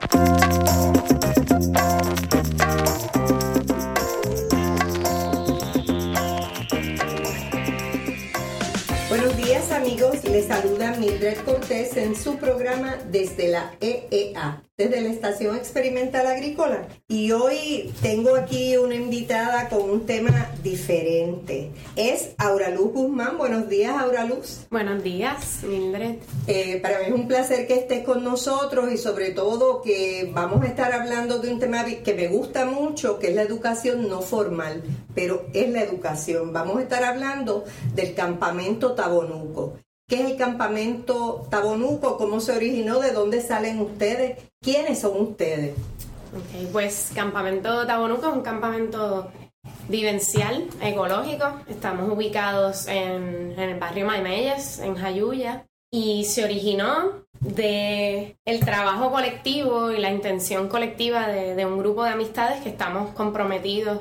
Thank you. Mildred Cortés en su programa desde la EEA, desde la Estación Experimental Agrícola. Y hoy tengo aquí una invitada con un tema diferente. Es Aura Luz Guzmán. Buenos días, Aura Luz. Buenos días, Mildred. Eh, para mí es un placer que estés con nosotros y sobre todo que vamos a estar hablando de un tema que me gusta mucho, que es la educación no formal, pero es la educación. Vamos a estar hablando del campamento Tabonuco. ¿Qué es el campamento Tabonuco? ¿Cómo se originó? ¿De dónde salen ustedes? ¿Quiénes son ustedes? Ok, pues Campamento Tabonuco es un campamento vivencial, ecológico. Estamos ubicados en, en el barrio Maimeyes, en Jayuya, y se originó de el trabajo colectivo y la intención colectiva de, de un grupo de amistades que estamos comprometidos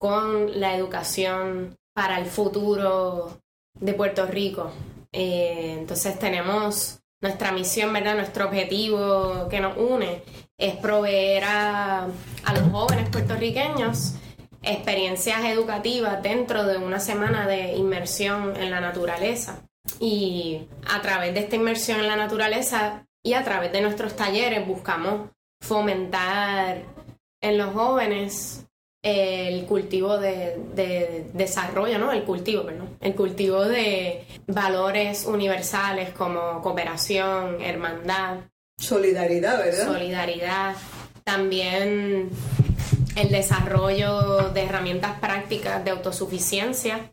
con la educación para el futuro de Puerto Rico. Eh, entonces tenemos nuestra misión, ¿verdad? Nuestro objetivo que nos une es proveer a, a los jóvenes puertorriqueños experiencias educativas dentro de una semana de inmersión en la naturaleza. Y a través de esta inmersión en la naturaleza y a través de nuestros talleres buscamos fomentar en los jóvenes el cultivo de, de, desarrollo, ¿no? El cultivo, perdón. El cultivo de valores universales como cooperación, hermandad. Solidaridad, ¿verdad? Solidaridad. También el desarrollo de herramientas prácticas de autosuficiencia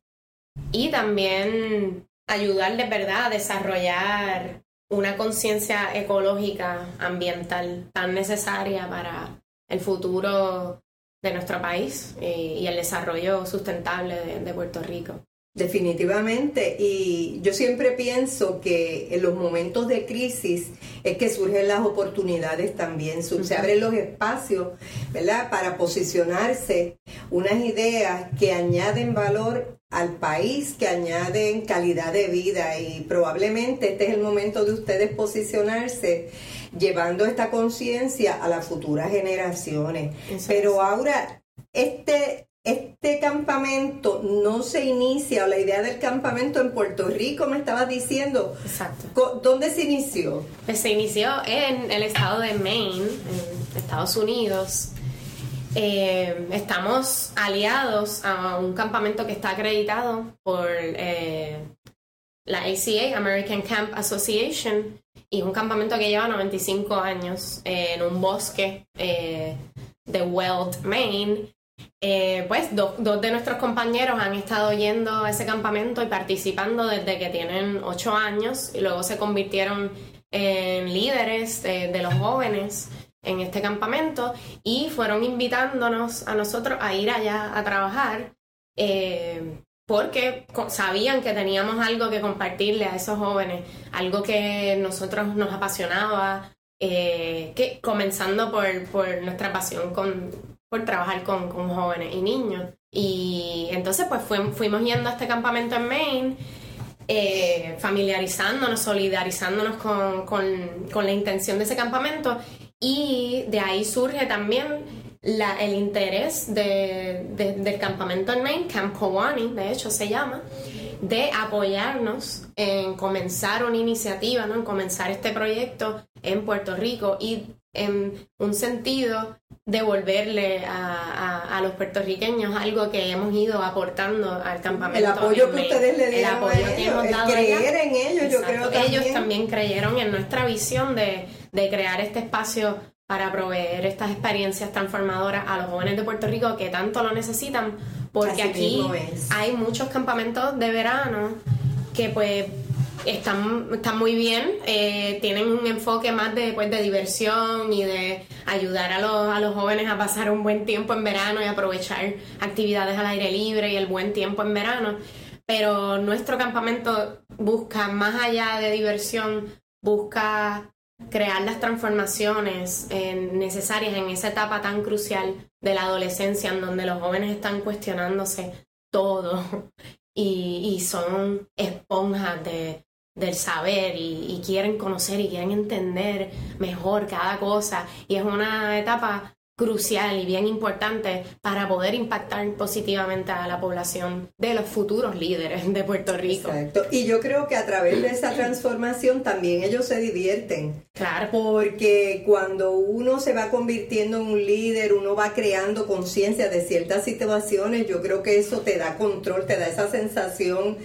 y también ayudar de verdad a desarrollar una conciencia ecológica, ambiental tan necesaria para el futuro de nuestro país eh, y el desarrollo sustentable de, de, Puerto Rico. Definitivamente, y yo siempre pienso que en los momentos de crisis es que surgen las oportunidades también, se abren los espacios, ¿verdad? Para posicionarse. Unas ideas que añaden valor al país, que añaden calidad de vida. Y probablemente este es el momento de ustedes posicionarse llevando esta conciencia a las futuras generaciones. Eso Pero ahora, este, este campamento no se inicia, o la idea del campamento en Puerto Rico, me estabas diciendo. Exacto. ¿Dónde se inició? Pues se inició en el estado de Maine, en Estados Unidos. Eh, estamos aliados a un campamento que está acreditado por eh, la ACA, American Camp Association, y un campamento que lleva 95 años eh, en un bosque de Weld, Maine. Eh, pues do, dos de nuestros compañeros han estado yendo a ese campamento y participando desde que tienen 8 años y luego se convirtieron en líderes de, de los jóvenes en este campamento y fueron invitándonos a nosotros a ir allá a trabajar. Eh, porque sabían que teníamos algo que compartirle a esos jóvenes, algo que nosotros nos apasionaba, eh, que comenzando por, por nuestra pasión con, por trabajar con, con, jóvenes y niños. Y entonces pues fuimos yendo a este campamento en Maine, eh, familiarizándonos, solidarizándonos con, con, con la intención de ese campamento y de ahí surge también la, el interés de, de, del campamento en Maine, Camp Kowani, de hecho se llama, de apoyarnos en comenzar una iniciativa, ¿no? en comenzar este proyecto en Puerto Rico y en un sentido devolverle a, a, a, los puertorriqueños algo que hemos ido aportando al campamento. El apoyo que ustedes le dieron el apoyo a que hemos ellos, dado el creer allá. en ellos, yo creo también. Ellos también creyeron en nuestra visión de, de crear este espacio para proveer estas experiencias transformadoras a los jóvenes de Puerto Rico que tanto lo necesitan, porque Así aquí hay muchos campamentos de verano que pues están, están muy bien, eh, tienen un enfoque más de, pues, de diversión y de ayudar a los, a los jóvenes a pasar un buen tiempo en verano y aprovechar actividades al aire libre y el buen tiempo en verano. Pero nuestro campamento busca, más allá de diversión, busca crear las transformaciones eh, necesarias en esa etapa tan crucial de la adolescencia en donde los jóvenes están cuestionándose todo y, y son esponjas de, del saber y, y, quieren conocer y quieren entender mejor cada cosa. Y es una etapa crucial y bien importante para poder impactar positivamente a la población de los futuros líderes de Puerto Rico. Exacto. Y yo creo que a través de esa transformación también ellos se divierten. Claro. Porque cuando uno se va convirtiendo en un líder, uno va creando conciencia de ciertas situaciones, yo creo que eso te da control, te da esa sensación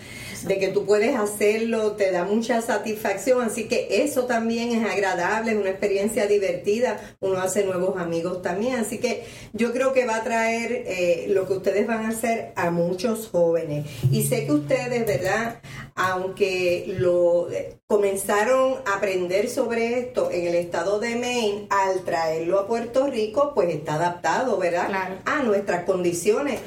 de que tú puedes hacerlo, te da mucha satisfacción, así que eso también es agradable, es una experiencia divertida, uno hace nuevos amigos también, así que yo creo que va a traer eh, lo que ustedes van a hacer a muchos jóvenes. Y sé que ustedes, ¿verdad? Aunque lo eh, comenzaron a aprender sobre esto en el estado de Maine, al traerlo a Puerto Rico, pues está adaptado, ¿verdad? A nuestras condiciones.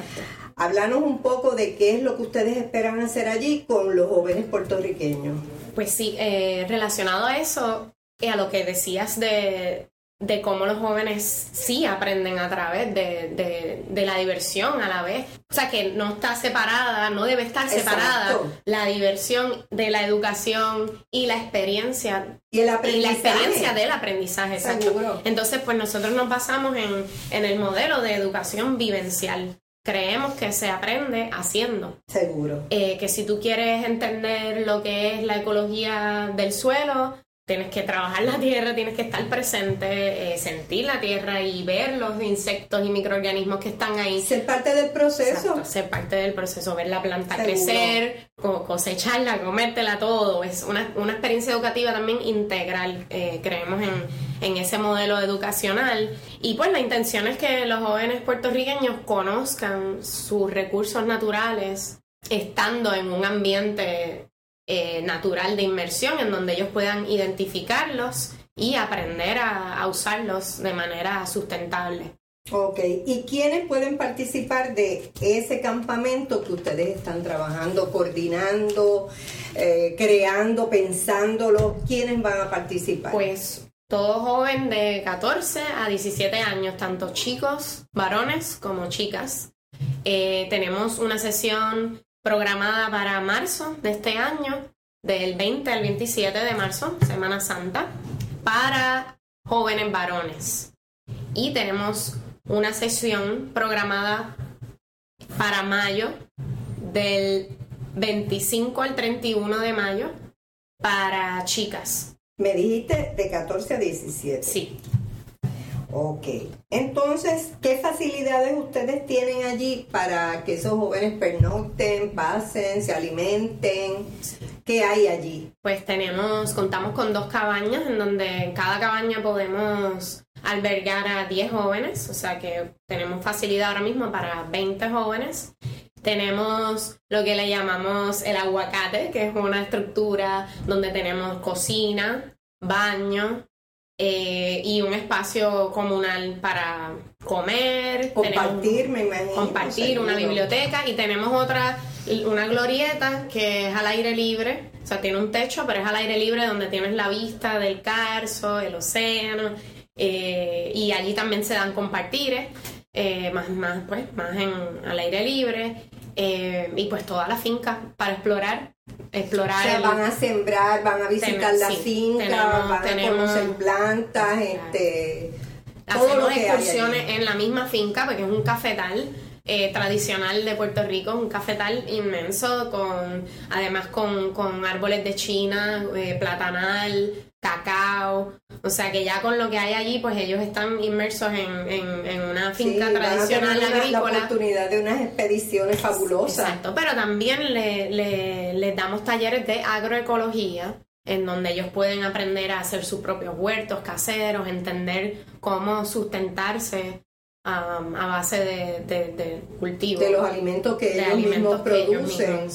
Háblanos un poco de qué es lo que ustedes esperan hacer allí con los jóvenes puertorriqueños. Pues sí, eh, relacionado a eso, y a lo que decías de, de cómo los jóvenes sí aprenden a través de, de, la diversión a la vez. O sea, que no está separada, no debe estar separada la diversión de la educación y la experiencia. Y, el aprendizaje. y la experiencia del aprendizaje, exacto. Entonces, pues nosotros nos basamos en, en el modelo de educación vivencial creemos que se aprende haciendo. Seguro. Eh, que si tú quieres entender lo que es la ecología del suelo, tienes que trabajar la tierra, tienes que estar presente, eh, sentir la tierra y ver los insectos y microorganismos que están ahí. Ser parte del proceso. ser parte del proceso, ver la planta crecer, cosecharla, comértela todo. Es una, una experiencia educativa también integral. Eh, creemos en, en ese modelo educacional. Y pues la intención es que los jóvenes puertorriqueños conozcan sus recursos naturales estando en un ambiente eh, natural de inmersión en donde ellos puedan identificarlos y aprender a, usarlos de manera sustentable. Ok, ¿y quiénes pueden participar de ese campamento que ustedes están trabajando, coordinando, eh, creando, pensándolo? ¿Quiénes van a participar? Pues todo joven de 14 a 17 años, tanto chicos, varones como chicas. Eh, tenemos una sesión programada para marzo de este año, del 20 al 27 de marzo, Semana Santa, para jóvenes varones. Y tenemos una sesión programada para mayo, del 25 al 31 de mayo, para chicas. Me dijiste de 14 a 17. Sí. Ok. Entonces, ¿qué facilidades ustedes tienen allí para que esos jóvenes pernocten, pasen, se alimenten? ¿Qué hay allí? Pues tenemos, contamos con dos cabañas en donde en cada cabaña podemos albergar a 10 jóvenes, o sea que tenemos facilidad ahora mismo para 20 jóvenes. Tenemos lo que le llamamos el aguacate, que es una estructura donde tenemos cocina, baño, eh, y un espacio comunal para comer. Compartir, me imagino. Compartir, una biblioteca y tenemos otra, una glorieta que es al aire libre, o sea, tiene un techo, pero es al aire libre donde tienes la vista del Carso, el océano, eh, y allí también se dan compartires. Eh, más, más, pues, más en, al aire libre. Eh, y pues toda la finca para explorar. Explorar. O sea, van a sembrar, van a visitar la finca, van a conocer plantas, este. Hacemos excursiones en la misma finca, porque es un cafetal. Eh, tradicional de Puerto Rico, un cafetal inmenso, con además con, con árboles de China, eh, platanal, cacao, o sea que ya con lo que hay allí, pues ellos están inmersos en, una finca tradicional agrícola. La oportunidad de unas expediciones fabulosas. Exacto, pero también le, les damos talleres de agroecología en donde ellos pueden aprender a hacer sus propios huertos caseros, entender cómo sustentarse Um, a base de, de, cultivo. De los alimentos que ellos mismos producen.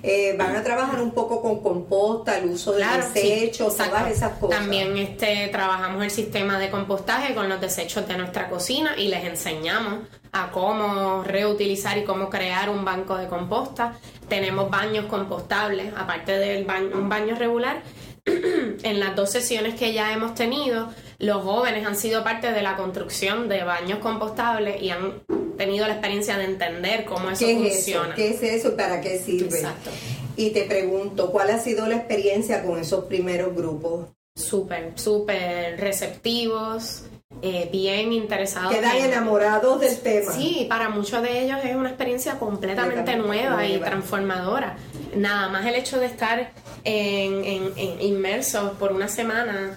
Eh, van a trabajar un poco con composta, el uso de desechos, todas esas cosas. También este, trabajamos el sistema de compostaje con los desechos de nuestra cocina y les enseñamos a cómo reutilizar y cómo crear un banco de composta. Tenemos baños compostables, aparte de un baño regular. en las dos sesiones que ya hemos tenido, los jóvenes han sido parte de la construcción de baños compostables y han tenido la experiencia de entender cómo eso ¿Qué funciona. Es eso? ¿Qué es eso? ¿Para qué sirve? Exacto. Y te pregunto, ¿cuál ha sido la experiencia con esos primeros grupos? Súper, súper receptivos, eh, bien interesados. Quedan en- enamorados del tema. Sí, para muchos de ellos es una experiencia completamente Completamente nueva y nueva. transformadora. Nada más el hecho de estar en, en- en- inmersos por una semana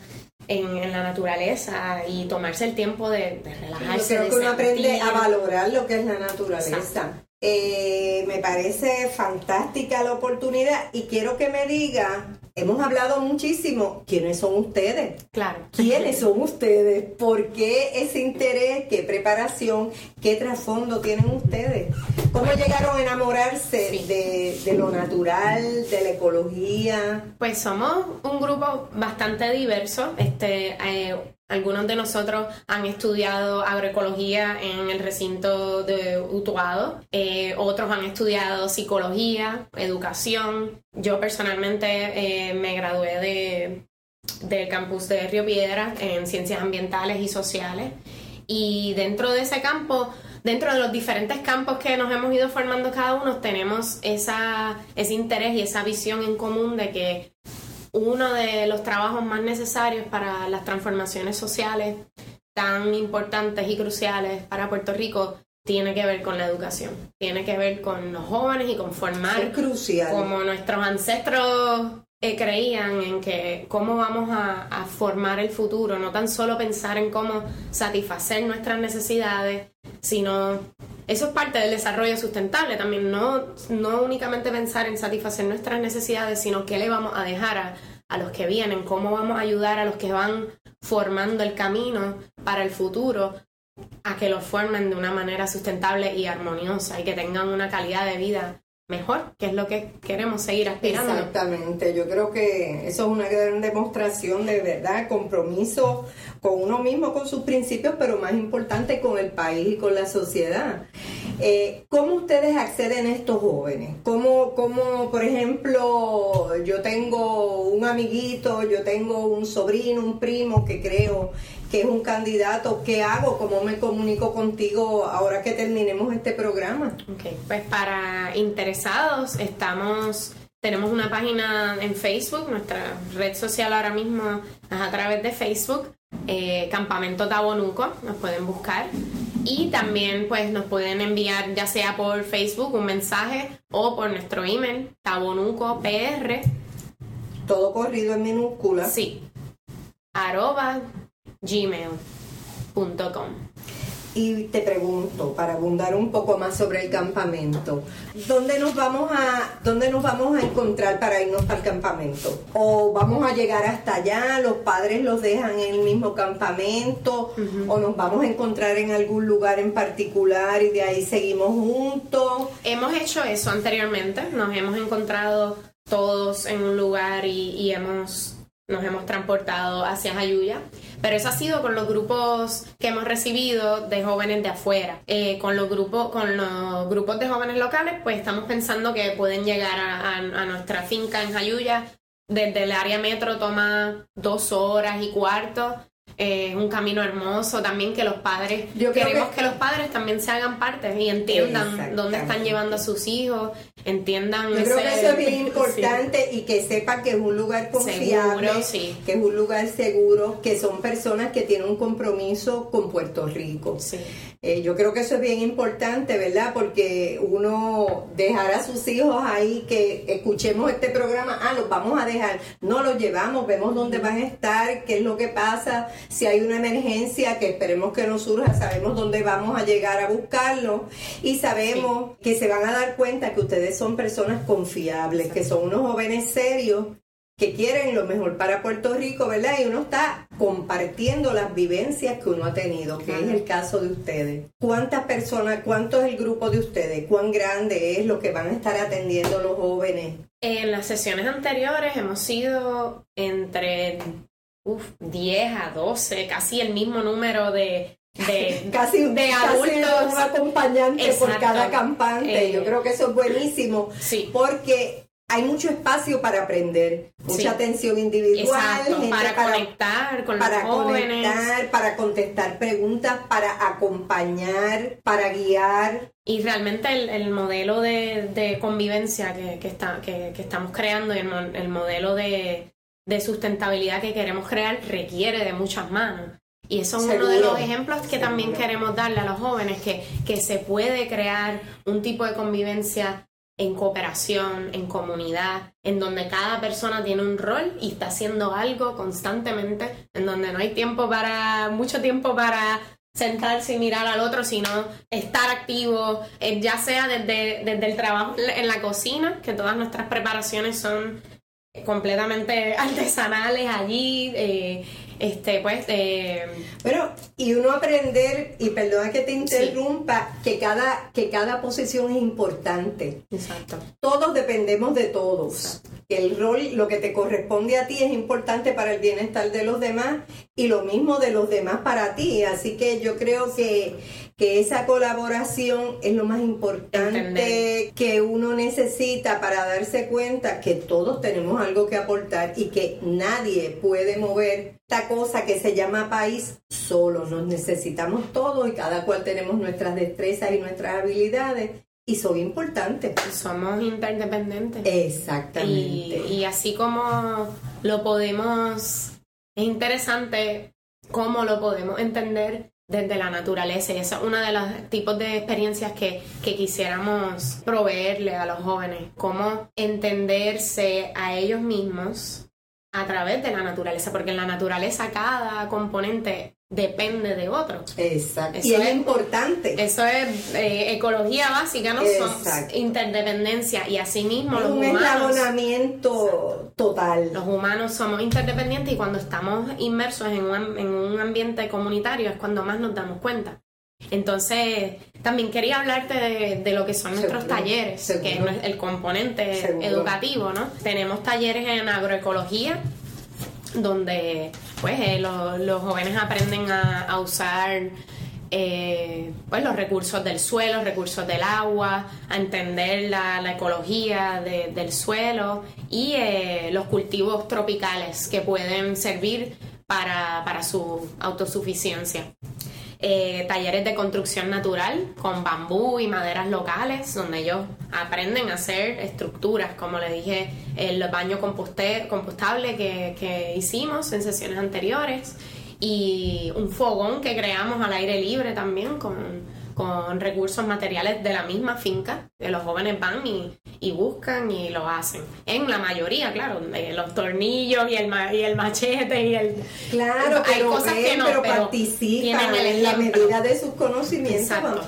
en, en la naturaleza y tomarse el tiempo de, de Yo relajarse. creo que uno aprende a valorar lo que es la naturaleza. Eh, me parece fantástica la oportunidad y quiero que me diga, hemos hablado muchísimo, ¿quiénes son ustedes? Claro. ¿Quiénes son ustedes? ¿Por qué ese interés? ¿Qué preparación? ¿Qué trasfondo tienen ustedes? ¿Cómo llegaron a enamorarse Sí. de, de lo natural, de la ecología? Pues somos un grupo bastante diverso. Este, eh, algunos de nosotros han estudiado agroecología en el recinto de Utuado, eh, otros han estudiado psicología, educación. Yo personalmente eh, me gradué de, del campus de Río Piedra en ciencias ambientales y sociales. Y dentro de ese campo, dentro de los diferentes campos que nos hemos ido formando cada uno, tenemos esa, ese interés y esa visión en común de que uno de los trabajos más necesarios para las transformaciones sociales tan importantes y cruciales para Puerto Rico tiene que ver con la educación, tiene que ver con los jóvenes y con formar Es crucial. como nuestros ancestros eh, creían en que cómo vamos a, a formar el futuro, no tan solo pensar en cómo satisfacer nuestras necesidades, sino eso es parte del desarrollo sustentable también, no, no únicamente pensar en satisfacer nuestras necesidades, sino qué le vamos a dejar a, a los que vienen, cómo vamos a ayudar a los que van formando el camino para el futuro a que lo formen de una manera sustentable y armoniosa y que tengan una calidad de vida mejor, que es lo que queremos seguir aspirando. Exactamente, yo creo que eso es una gran demostración de verdad, compromiso con uno mismo, con sus principios, pero más importante con el país y con la sociedad. Eh, ¿Cómo ustedes acceden a estos jóvenes? ¿Cómo, cómo, por ejemplo, yo tengo un amiguito, yo tengo un sobrino, un primo que creo que es un candidato, ¿qué hago? ¿Cómo me comunico contigo ahora que terminemos este programa? Ok, pues para interesados estamos, tenemos una página en Facebook, nuestra red social ahora mismo es a través de Facebook, eh, Campamento Tabonuco, nos pueden buscar. Y también pues nos pueden enviar ya sea por Facebook un mensaje o por nuestro email, tabonucopr, Todo corrido en minúsculas. sí, arroba gmail.com. Y te pregunto, para abundar un poco más sobre el campamento, ¿dónde nos vamos a, dónde nos vamos a encontrar para irnos al campamento? ¿O vamos a llegar hasta allá? ¿Los padres los dejan en el mismo campamento? ¿O nos vamos a encontrar en algún lugar en particular y de ahí seguimos juntos? Hemos hecho eso anteriormente, nos hemos encontrado todos en un lugar y, y hemos, nos hemos transportado hacia Jayuya, pero eso ha sido con los grupos que hemos recibido de jóvenes de afuera. Eh, con, los grupos, con los grupos de jóvenes locales, pues estamos pensando que pueden llegar a, a- a nuestra finca en Jayuya. Desde el área metro toma dos horas y cuarto. Eh, Es un camino hermoso también que los padres Yo queremos que- que... los padres también se hagan parte y entiendan dónde están llevando a sus hijos, entiendan Yo creo que eso es bien sí. importante y que sepa que es un lugar confiable, Seguro, sí. que es un lugar seguro, que son personas que tienen un compromiso con Puerto Rico. Sí. Eh, yo creo que eso es bien importante, ¿verdad? Porque uno dejar a sus hijos ahí, que escuchemos este programa, ah, los vamos a dejar, no los llevamos, vemos dónde van a estar, qué es lo que pasa, si hay una emergencia, que esperemos que no surja, sabemos dónde vamos a llegar a buscarlo y sabemos que se van a dar cuenta que ustedes son personas confiables, que son unos jóvenes serios que quieren lo mejor para Puerto Rico, ¿verdad? Y uno está compartiendo las vivencias que uno ha tenido, que es el caso de ustedes. ¿Cuántas personas, cuánto es el grupo de ustedes? ¿Cuán grande es lo que van a estar atendiendo los jóvenes? En las sesiones anteriores hemos sido entre uf, 10 a 12, casi el mismo número de, de, Casi, de casi adultos. un acompañante por Exacto. cada campante. Eh, Yo creo que eso es buenísimo. Sí. Porque hay mucho espacio para aprender, mucha atención individual, para, conectar con para los jóvenes, conectar, para contestar preguntas, para acompañar, para guiar. Y realmente el, modelo de, convivencia que, está, que, estamos creando y el, modelo de, sustentabilidad que queremos crear requiere de muchas manos. Y eso es uno de los ejemplos que también queremos darle a los jóvenes, que, que se puede crear un tipo de convivencia en cooperación, en comunidad, en donde cada persona tiene un rol y está haciendo algo constantemente, en donde no hay tiempo para, mucho tiempo para sentarse y mirar al otro, sino estar activo, eh, ya sea desde, desde el trabajo en la cocina, que todas nuestras preparaciones son completamente artesanales allí, eh, este, pues... Eh, bueno, y uno aprender, y perdona que te interrumpa, que, cada, que cada posición es importante. Exacto. Todos dependemos de todos. El rol, lo que te corresponde a ti es importante para el bienestar de los demás y lo mismo de los demás para ti. Así que yo creo que que esa colaboración es lo más importante que uno necesita para darse cuenta que todos tenemos algo que aportar y que nadie puede mover esta cosa que se llama país solo. Nos necesitamos todos y cada cual tenemos nuestras destrezas y nuestras habilidades y son importantes. Somos interdependientes. Exactamente. y así como lo podemos, es interesante cómo lo podemos entender desde la naturaleza. Y esa es una de los tipos de experiencias que, que quisiéramos proveerle a los jóvenes. Cómo entenderse a ellos mismos a través de la naturaleza, porque en la naturaleza cada componente depende de otro. Exacto. y es, importante. Eso es eh, ecología básica, ¿no? Son interdependencia y asimismo es los un eslabonamiento total. Los humanos somos interdependientes y cuando estamos inmersos en un, en un ambiente comunitario es cuando más nos damos cuenta. Entonces, también quería hablarte de, lo que son nuestros talleres, que es el componente educativo, ¿no? Tenemos talleres en agroecología, donde pues eh, los jóvenes aprenden a, usar eh, pues los recursos del suelo, recursos del agua, a entender la, ecología del suelo y eh, los cultivos tropicales que pueden servir para, para su autosuficiencia. Eh, talleres de construcción natural con bambú y maderas locales, donde ellos aprenden a hacer estructuras, como le dije, el baño compostable que, que hicimos en sesiones anteriores y un fogón que creamos al aire libre también con con recursos materiales de la misma finca, que los jóvenes van y, y buscan y lo hacen. En la mayoría, claro, los tornillos y el, y el machete y el... Claro, hay cosas que no, pero, participan en la medida de sus conocimientos van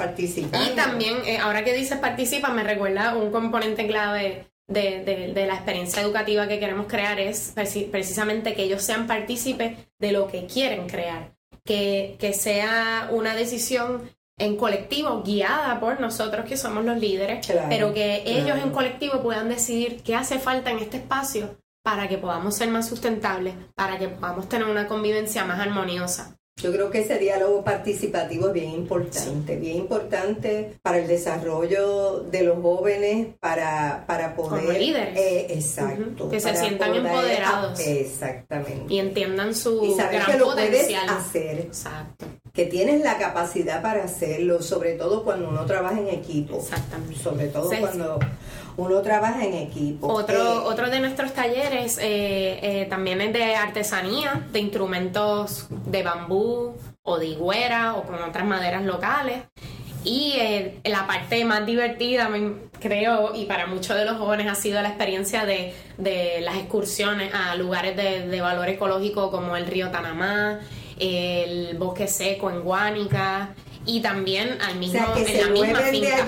Y también, eh, ahora que dices participa, me recuerda un componente clave de, de, de, la experiencia educativa que queremos crear es precisamente que ellos sean partícipes de lo que quieren crear. Que, que sea una decisión en colectivo, guiada por nosotros que somos los líderes, pero que ellos en colectivo puedan decidir qué hace falta en este espacio para que podamos ser más sustentables, para que podamos tener una convivencia más armoniosa. Yo creo que ese diálogo participativo es bien importante, bien importante para el desarrollo de los jóvenes, para, para poder... Como líderes. Eh, exacto. Que se sientan empoderados. exactamente. Y entiendan su y gran que lo potencial. Puedes hacer. Exacto. Que tienes la capacidad para hacerlo, sobre todo cuando uno trabaja en equipo. Exactamente. Sobre todo cuando uno trabaja en equipo. Otro, eh, otro de nuestros talleres eh, eh, también es de artesanía, de instrumentos de bambú o de higuera o con otras maderas locales. Y la parte más divertida, creo, y para muchos de los jóvenes ha sido la experiencia de, las excursiones a lugares de, valor ecológico como el río Tanamá, el bosque seco en Guánica y también al mismo, en la misma finca.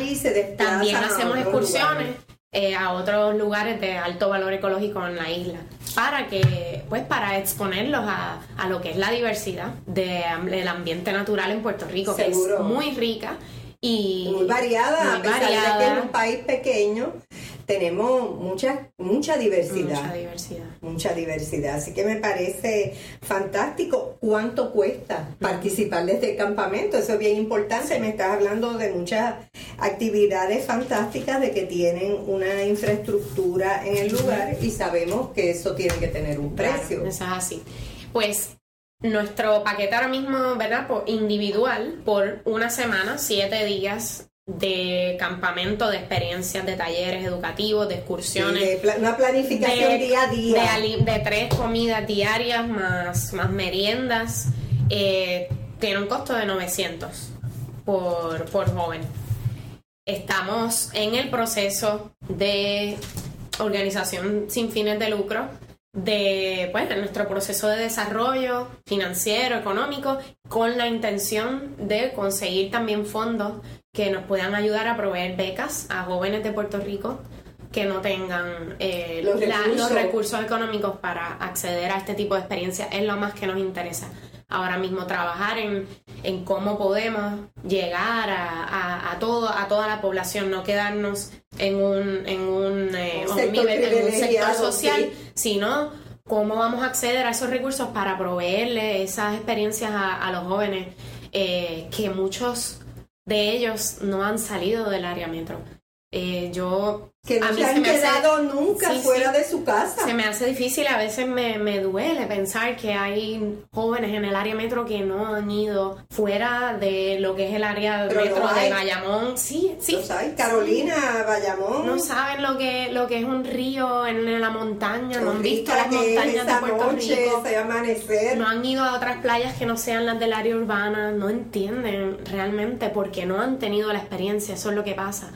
también hacemos excursiones eh, a otros lugares de alto valor ecológico en la isla. Para que pues para exponerlos a, a lo que es la diversidad del ambiente natural en Puerto Rico que es muy rica y muy variada a pesar de que es un país pequeño tenemos mucha, mucha diversidad. Mucha diversidad. Mucha diversidad. Así que me parece fantástico cuánto cuesta participar de este campamento. Eso es bien importante. Me estás hablando de muchas actividades fantásticas, de que tienen una infraestructura en el lugar y sabemos que eso tiene que tener un precio. eso es así. Pues nuestro paquete ahora mismo, ¿verdad? Por individual, por una semana, siete días de campamento, de experiencias, de talleres educativos, de excursiones. de una planificación día a día. De, tres comidas diarias más, más meriendas. Eh, tiene un costo de 900 por, por joven. Estamos en el proceso de organización sin fines de lucro de, pues, de nuestro proceso de desarrollo financiero, económico, con la intención de conseguir también fondos que nos puedan ayudar a proveer becas a jóvenes de Puerto Rico que no tengan eh, los, recursos. económicos para acceder a este tipo de experiencia es lo más que nos interesa ahora mismo trabajar en, en cómo podemos llegar a, a, todo, a toda la población, no quedarnos en un, en un, eh, nivel, en un sector social, sino cómo vamos a acceder a esos recursos para proveerle esas experiencias a, los jóvenes eh, que muchos de ellos no han salido del área metro. Eh, yo que no se han quedado nunca fuera de su casa. Se me hace difícil, a veces me, me, duele pensar que hay jóvenes en el área metro que no han ido fuera de lo que es el área metro de Bayamón. Sí, sí. Carolina, Bayamón. No saben lo que, lo que es un río en, la montaña, no han visto las montañas de Puerto Rico. amanecer. No han ido a otras playas que no sean las del área urbana, no entienden realmente porque no han tenido la experiencia, eso es lo que pasa.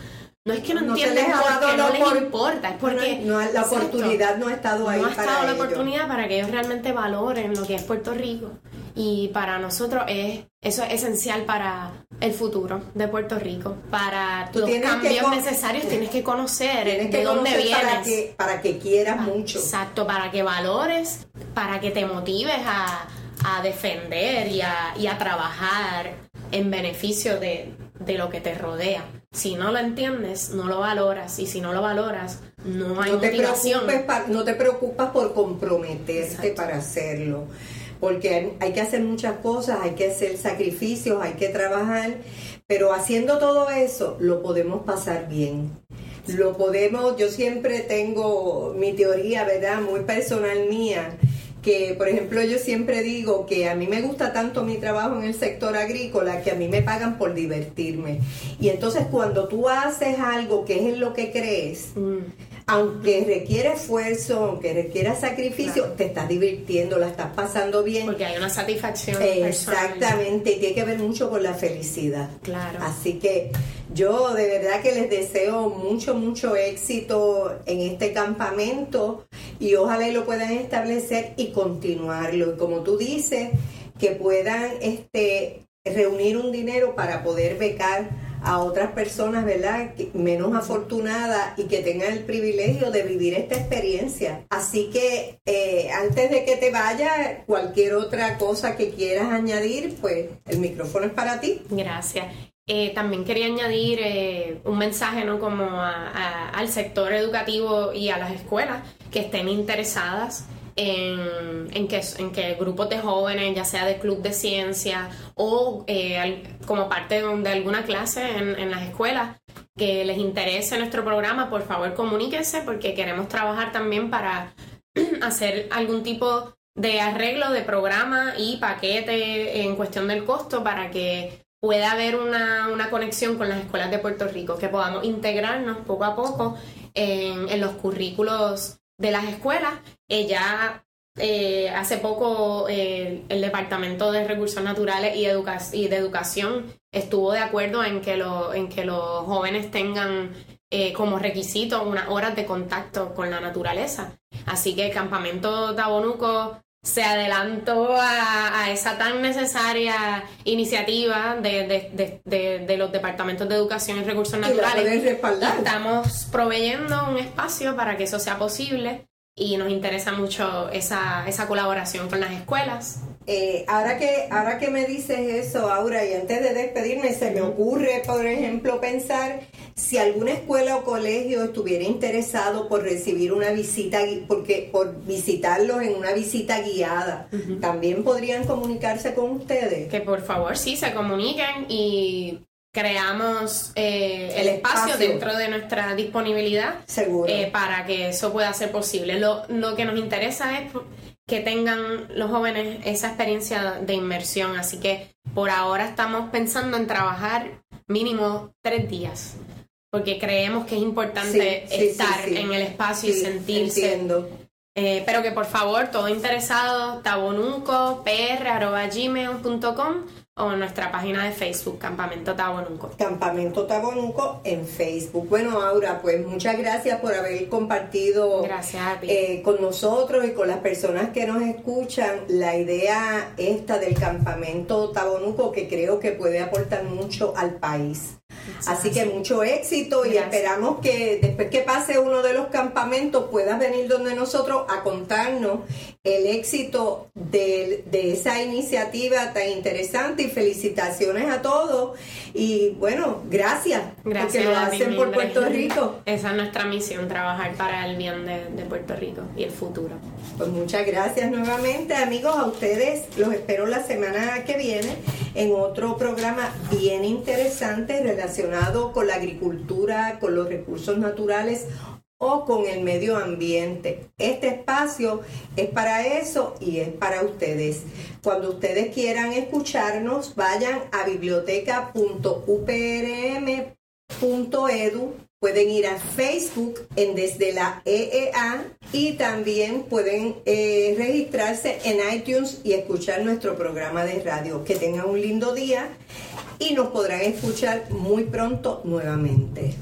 No es que no, entiendan porque no les importa, es porque la oportunidad no ha estado ahí. No ha estado la oportunidad para que ellos realmente valoren lo que es Puerto Rico. Y para nosotros es eso es esencial para el futuro de Puerto Rico. Para los cambios necesarios tienes que conocer de dónde vienes. Para que, para que quieras mucho. Exacto, para que valores, para que te motives a, a defender y a, y a trabajar en beneficio de, de lo que te rodea. Si no lo entiendes, no lo valoras y si no lo valoras, no hay no te Preocupes no te preocupas por comprometerte para hacerlo, porque hay que hacer muchas cosas, hay que hacer sacrificios, hay que trabajar, pero haciendo todo eso lo podemos pasar bien. Lo podemos, yo siempre tengo mi teoría, ¿verdad? Muy personal mía que, por ejemplo, yo siempre digo que a mí me gusta tanto mi trabajo en el sector agrícola que a mí me pagan por divertirme. Y entonces cuando tú haces algo que es en lo que crees, mm. aunque requiere esfuerzo, aunque requiera sacrificio, te estás divirtiendo, la estás pasando bien. Porque hay una satisfacción. Exactamente, y tiene que ver mucho con la felicidad. Claro. Así que yo de verdad que les deseo mucho, mucho éxito en este campamento y ojalá y lo puedan establecer y continuarlo. Y como tú dices, que puedan este, reunir un dinero para poder becar a otras personas, ¿verdad? Menos afortunadas y que tengan el privilegio de vivir esta experiencia. Así que eh, antes de que te vaya, cualquier otra cosa que quieras añadir, pues el micrófono es para ti. Gracias. Eh, también quería añadir eh, un mensaje ¿no? como al sector educativo y a las escuelas que estén interesadas en, que, en que grupos de jóvenes, ya sea de club de ciencia o eh, como parte de, alguna clase en, en, las escuelas, que les interese nuestro programa, por favor comuníquense porque queremos trabajar también para hacer algún tipo de arreglo de programa y paquete en cuestión del costo para que pueda haber una, una, conexión con las escuelas de Puerto Rico, que podamos integrarnos poco a poco en, los currículos de las escuelas. Ella eh, hace poco eh, el Departamento de Recursos Naturales y, de Educación estuvo de acuerdo en que, en que los jóvenes tengan eh, como requisito unas horas de contacto con la naturaleza. Así que el campamento Tabonuco se adelantó a, esa tan necesaria iniciativa de, los departamentos de educación y recursos naturales. estamos proveyendo un espacio para que eso sea posible y nos interesa mucho esa, esa colaboración con las escuelas. Eh, ahora que ahora que me dices eso, Aura, y antes de despedirme, se me ocurre, por ejemplo, pensar si alguna escuela o colegio estuviera interesado por recibir una visita, porque por visitarlos en una visita guiada, también podrían comunicarse con ustedes. Que por favor sí se comuniquen y creamos eh, el, espacio, dentro de nuestra disponibilidad Seguro. Eh, para que eso pueda ser posible. Lo, lo que nos interesa es que tengan los jóvenes esa experiencia de inmersión, así que por ahora estamos pensando en trabajar mínimo tres días, porque creemos que es importante estar en el espacio y sentirse. Entiendo. Eh, pero que por favor, todo interesado, tabonunco.pr.gmail.com o nuestra página de Facebook, Campamento Tabonunco. Campamento Tabonunco en Facebook. Bueno, Aura, pues muchas gracias por haber compartido eh, con nosotros y con las personas que nos escuchan la idea esta del Campamento Tabonunco que creo que puede aportar mucho al país. Así que mucho éxito y esperamos que después que pase uno de los campamentos puedas venir donde nosotros a contarnos el éxito de, esa iniciativa tan interesante y felicitaciones a todos. Y bueno, gracias, gracias porque lo hacen por Puerto Rico. Esa es nuestra misión, trabajar para el bien de, de Puerto Rico y el futuro. Pues muchas gracias nuevamente amigos, a ustedes los espero la semana que viene en otro programa bien interesante con la agricultura, con los recursos naturales o con el medio ambiente. Este espacio es para eso y es para ustedes. Cuando ustedes quieran escucharnos, vayan a biblioteca.uprm.edu. Pueden ir a Facebook en Desde la EEA y también pueden eh, registrarse en iTunes y escuchar nuestro programa de radio. Que tengan un lindo día y nos podrán escuchar muy pronto nuevamente.